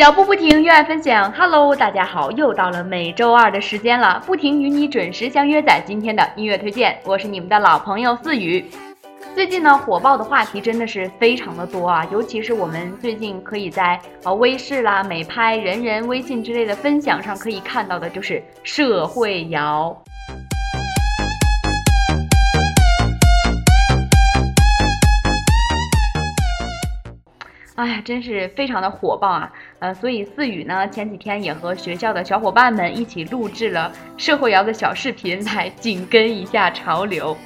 脚步不停，热爱分享。Hello，大家好，又到了每周二的时间了，不停与你准时相约在今天的音乐推荐。我是你们的老朋友思雨。最近呢，火爆的话题真的是非常的多啊，尤其是我们最近可以在呃微视啦、美拍、人人、微信之类的分享上可以看到的，就是社会摇。哎呀，真是非常的火爆啊！呃，所以思雨呢，前几天也和学校的小伙伴们一起录制了社会摇的小视频，来紧跟一下潮流。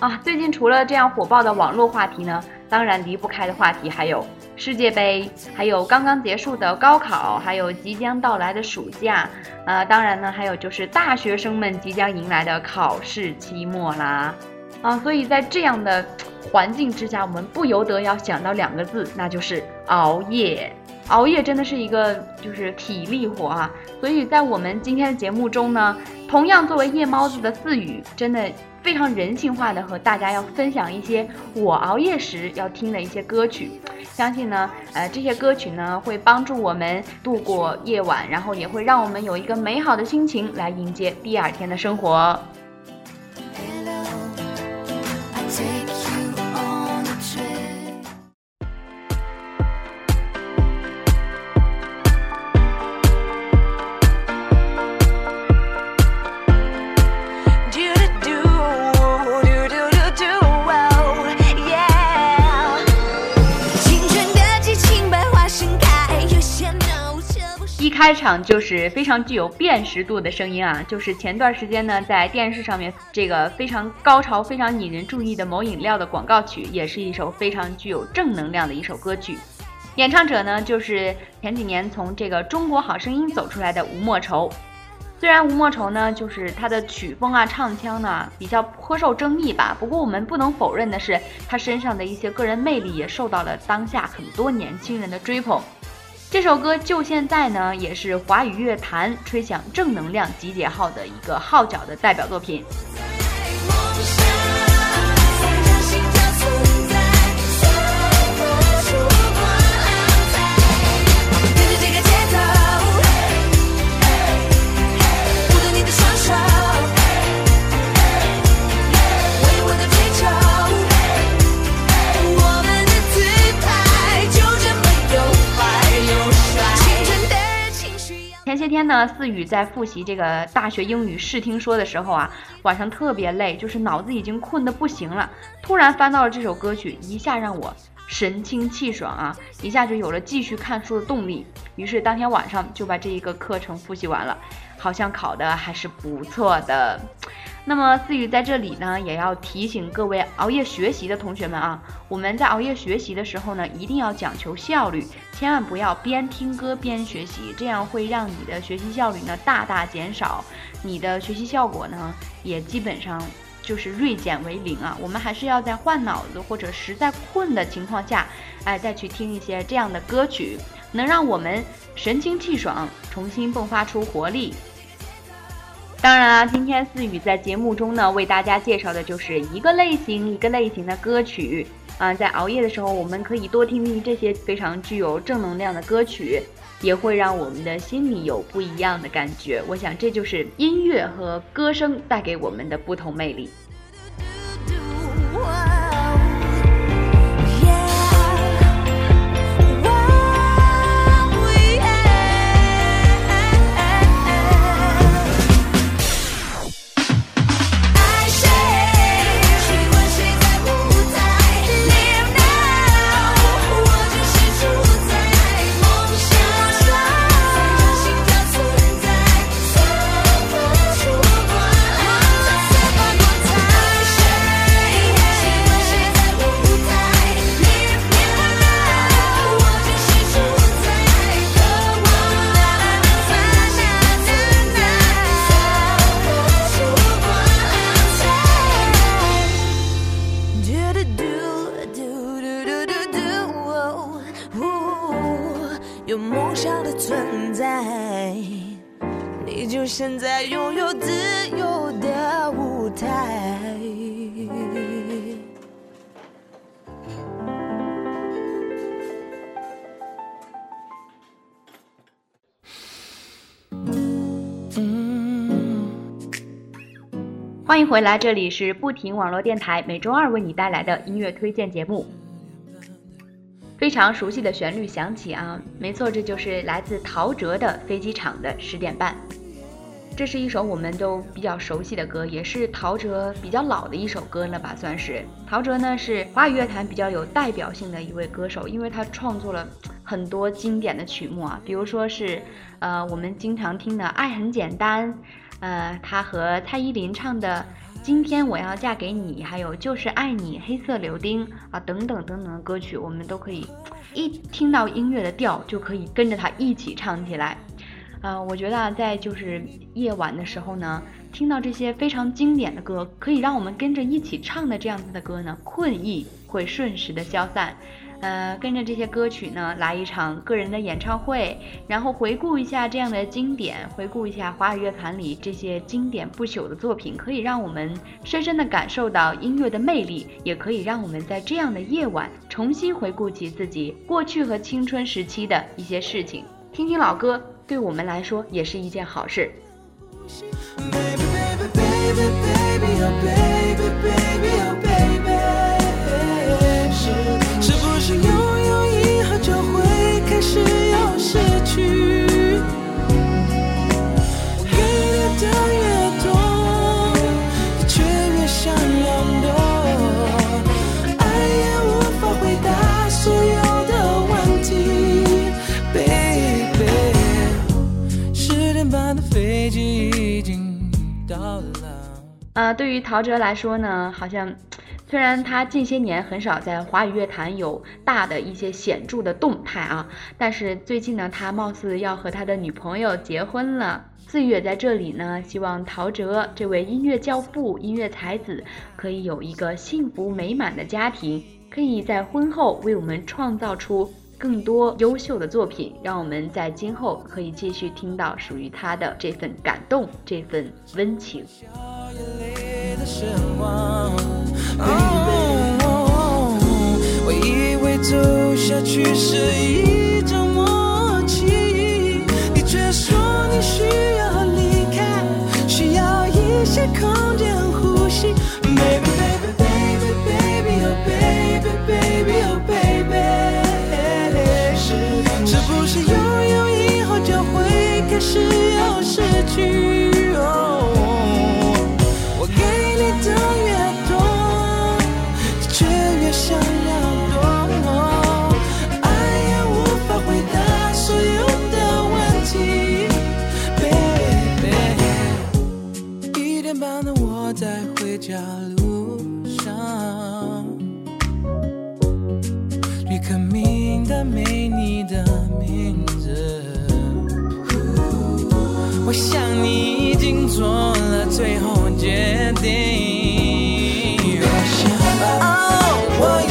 啊，最近除了这样火爆的网络话题呢，当然离不开的话题还有世界杯，还有刚刚结束的高考，还有即将到来的暑假。呃，当然呢，还有就是大学生们即将迎来的考试期末啦。啊，所以在这样的。环境之下，我们不由得要想到两个字，那就是熬夜。熬夜真的是一个就是体力活啊，所以在我们今天的节目中呢，同样作为夜猫子的四语，真的非常人性化的和大家要分享一些我熬夜时要听的一些歌曲。相信呢，呃，这些歌曲呢会帮助我们度过夜晚，然后也会让我们有一个美好的心情来迎接第二天的生活。开场就是非常具有辨识度的声音啊，就是前段时间呢，在电视上面这个非常高潮、非常引人注意的某饮料的广告曲，也是一首非常具有正能量的一首歌曲。演唱者呢，就是前几年从这个《中国好声音》走出来的吴莫愁。虽然吴莫愁呢，就是他的曲风啊、唱腔呢比较颇受争议吧，不过我们不能否认的是，他身上的一些个人魅力也受到了当下很多年轻人的追捧。这首歌就现在呢，也是华语乐坛吹响正能量集结号的一个号角的代表作品。些天呢，思雨在复习这个大学英语试听说的时候啊，晚上特别累，就是脑子已经困得不行了。突然翻到了这首歌曲，一下让我神清气爽啊，一下就有了继续看书的动力。于是当天晚上就把这一个课程复习完了，好像考的还是不错的。那么思雨在这里呢，也要提醒各位熬夜学习的同学们啊，我们在熬夜学习的时候呢，一定要讲求效率，千万不要边听歌边学习，这样会让你的学习效率呢大大减少，你的学习效果呢也基本上就是锐减为零啊。我们还是要在换脑子或者实在困的情况下，哎，再去听一些这样的歌曲，能让我们神清气爽，重新迸发出活力。当然啊，今天思雨在节目中呢，为大家介绍的就是一个类型一个类型的歌曲啊。在熬夜的时候，我们可以多听听这些非常具有正能量的歌曲，也会让我们的心里有不一样的感觉。我想，这就是音乐和歌声带给我们的不同魅力。现在拥有自由的舞台。欢迎回来，这里是不停网络电台每周二为你带来的音乐推荐节目。非常熟悉的旋律响起啊，没错，这就是来自陶喆的《飞机场的十点半》。这是一首我们都比较熟悉的歌，也是陶喆比较老的一首歌了吧，算是。陶喆呢是华语乐坛比较有代表性的一位歌手，因为他创作了很多经典的曲目啊，比如说是呃我们经常听的《爱很简单》。呃，他和蔡依林唱的《今天我要嫁给你》，还有《就是爱你》《黑色柳丁》啊，等等等等的歌曲，我们都可以一听到音乐的调就可以跟着他一起唱起来。呃，我觉得啊，在就是夜晚的时候呢，听到这些非常经典的歌，可以让我们跟着一起唱的这样子的歌呢，困意会瞬时的消散。呃，跟着这些歌曲呢，来一场个人的演唱会，然后回顾一下这样的经典，回顾一下华语乐坛里这些经典不朽的作品，可以让我们深深的感受到音乐的魅力，也可以让我们在这样的夜晚重新回顾起自己过去和青春时期的一些事情，听听老歌，对我们来说也是一件好事。对于陶喆来说呢，好像虽然他近些年很少在华语乐坛有大的一些显著的动态啊，但是最近呢，他貌似要和他的女朋友结婚了。四月在这里呢，希望陶喆这位音乐教父、音乐才子可以有一个幸福美满的家庭，可以在婚后为我们创造出更多优秀的作品，让我们在今后可以继续听到属于他的这份感动、这份温情。我以为走下去是一种默契，你却说家路上旅客名单没你的名字我想你已经做了最后决定。我想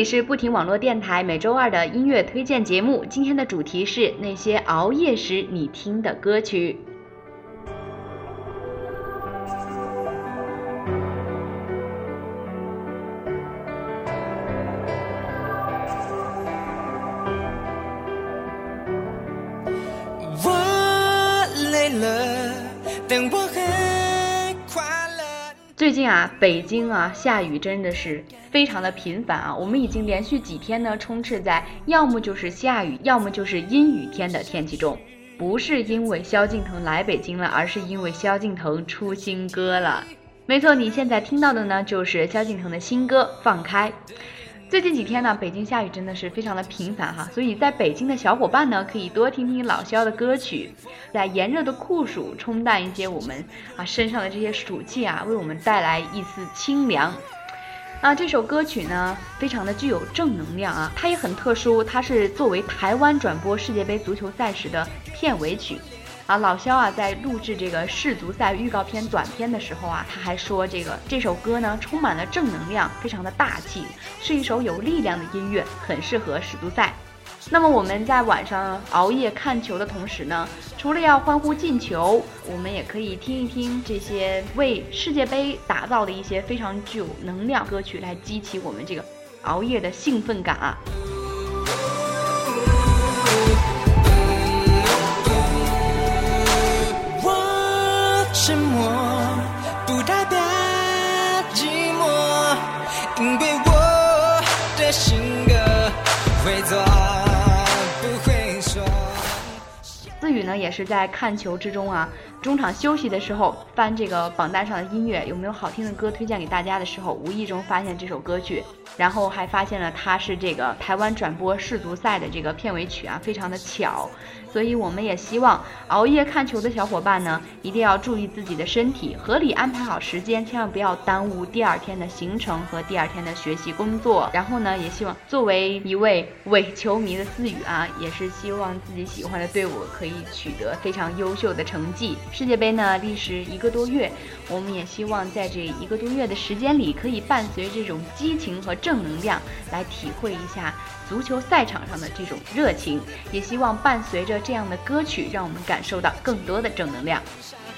里是不停网络电台每周二的音乐推荐节目，今天的主题是那些熬夜时你听的歌曲。我累但我很快乐。最近啊，北京啊下雨真的是非常的频繁啊，我们已经连续几天呢充斥在要么就是下雨，要么就是阴雨天的天气中。不是因为萧敬腾来北京了，而是因为萧敬腾出新歌了。没错，你现在听到的呢就是萧敬腾的新歌《放开》。最近几天呢，北京下雨真的是非常的频繁哈，所以在北京的小伙伴呢，可以多听听老萧的歌曲，在炎热的酷暑冲淡一些我们啊身上的这些暑气啊，为我们带来一丝清凉。啊，这首歌曲呢，非常的具有正能量啊，它也很特殊，它是作为台湾转播世界杯足球赛时的片尾曲。啊，老肖啊，在录制这个世足赛预告片短片的时候啊，他还说这个这首歌呢，充满了正能量，非常的大气，是一首有力量的音乐，很适合世足赛。那么我们在晚上熬夜看球的同时呢，除了要欢呼进球，我们也可以听一听这些为世界杯打造的一些非常具有能量歌曲，来激起我们这个熬夜的兴奋感啊。也是在看球之中啊，中场休息的时候翻这个榜单上的音乐，有没有好听的歌推荐给大家的时候，无意中发现这首歌曲，然后还发现了它是这个台湾转播世足赛的这个片尾曲啊，非常的巧。所以我们也希望熬夜看球的小伙伴呢，一定要注意自己的身体，合理安排好时间，千万不要耽误第二天的行程和第二天的学习工作。然后呢，也希望作为一位伪球迷的思雨啊，也是希望自己喜欢的队伍可以取得非常优秀的成绩。世界杯呢，历时一个多月，我们也希望在这一个多月的时间里，可以伴随这种激情和正能量，来体会一下足球赛场上的这种热情。也希望伴随着这样的歌曲，让我们感受到更多的正能量。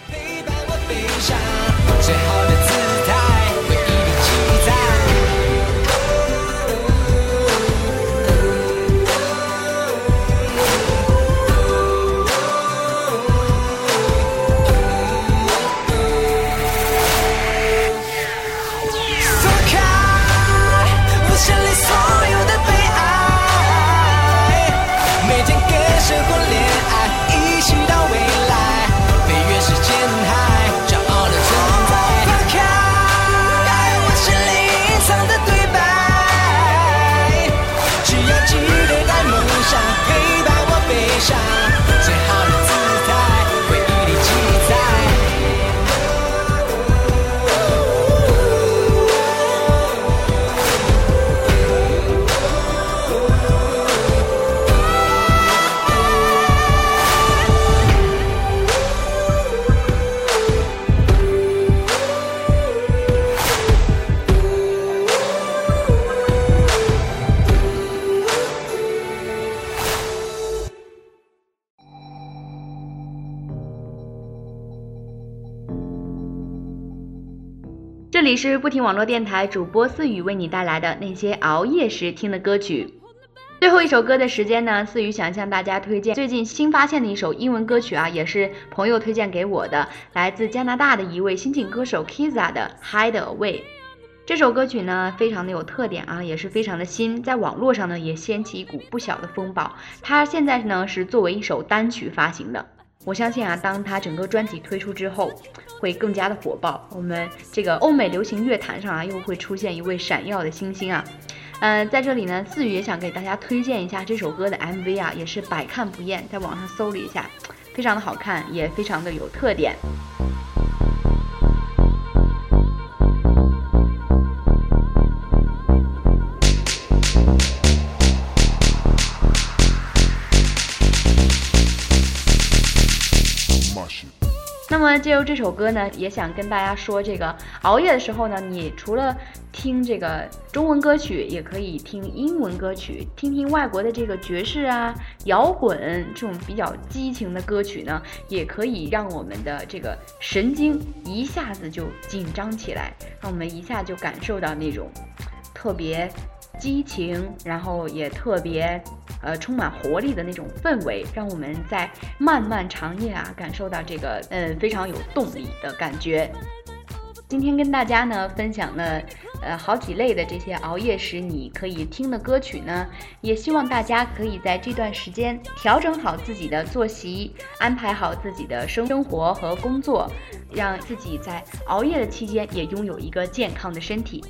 陪伴我飞翔，最好的里是不停网络电台主播思雨为你带来的那些熬夜时听的歌曲。最后一首歌的时间呢，思雨想向大家推荐最近新发现的一首英文歌曲啊，也是朋友推荐给我的，来自加拿大的一位新晋歌手 Kiza 的《Hide Away》。这首歌曲呢，非常的有特点啊，也是非常的新，在网络上呢也掀起一股不小的风暴。它现在呢是作为一首单曲发行的。我相信啊，当他整个专辑推出之后，会更加的火爆。我们这个欧美流行乐坛上啊，又会出现一位闪耀的星星啊。嗯、在这里呢，思雨也想给大家推荐一下这首歌的 MV 啊，也是百看不厌，在网上搜了一下，非常的好看，也非常的有特点。那么借由这首歌呢，也想跟大家说，这个熬夜的时候呢，你除了听这个中文歌曲，也可以听英文歌曲，听听外国的这个爵士啊、摇滚这种比较激情的歌曲呢，也可以让我们的这个神经一下子就紧张起来，让我们一下就感受到那种特别激情，然后也特别呃充满活力的那种氛围，让我们在漫漫长夜啊感受到这个嗯非常有动力的感觉。今天跟大家呢分享了呃好几类的这些熬夜时你可以听的歌曲呢，也希望大家可以在这段时间调整好自己的作息，安排好自己的生生活和工作，让自己在熬夜的期间也拥有一个健康的身体。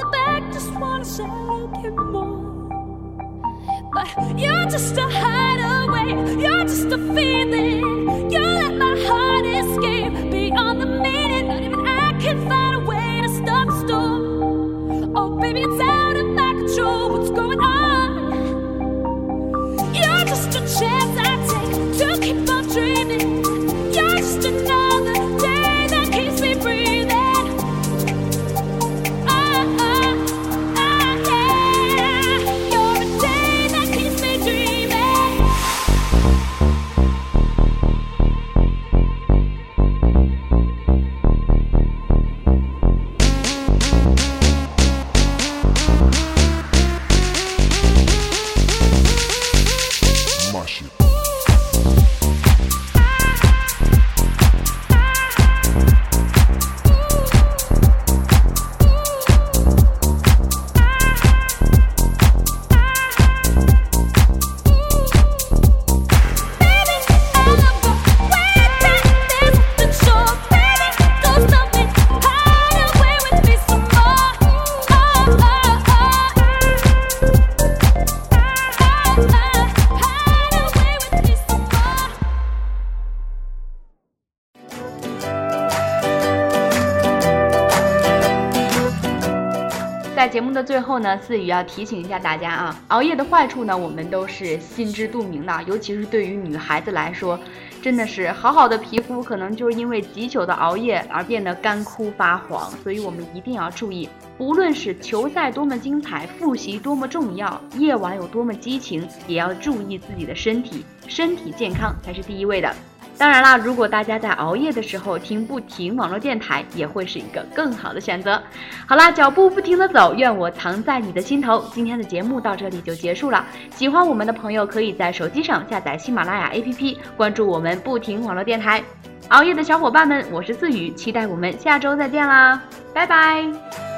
It back, just wanna say me more. But you're just a hideaway, you're just a feeling. You let my heart escape beyond the meaning. Not even I can find 最后呢，思雨要提醒一下大家啊，熬夜的坏处呢，我们都是心知肚明的，尤其是对于女孩子来说，真的是好好的皮肤可能就是因为极久的熬夜而变得干枯发黄，所以我们一定要注意，无论是球赛多么精彩，复习多么重要，夜晚有多么激情，也要注意自己的身体，身体健康才是第一位的。当然啦，如果大家在熬夜的时候听不停网络电台，也会是一个更好的选择。好啦，脚步不停的走，愿我藏在你的心头。今天的节目到这里就结束了。喜欢我们的朋友可以在手机上下载喜马拉雅 APP，关注我们不停网络电台。熬夜的小伙伴们，我是思雨，期待我们下周再见啦，拜拜。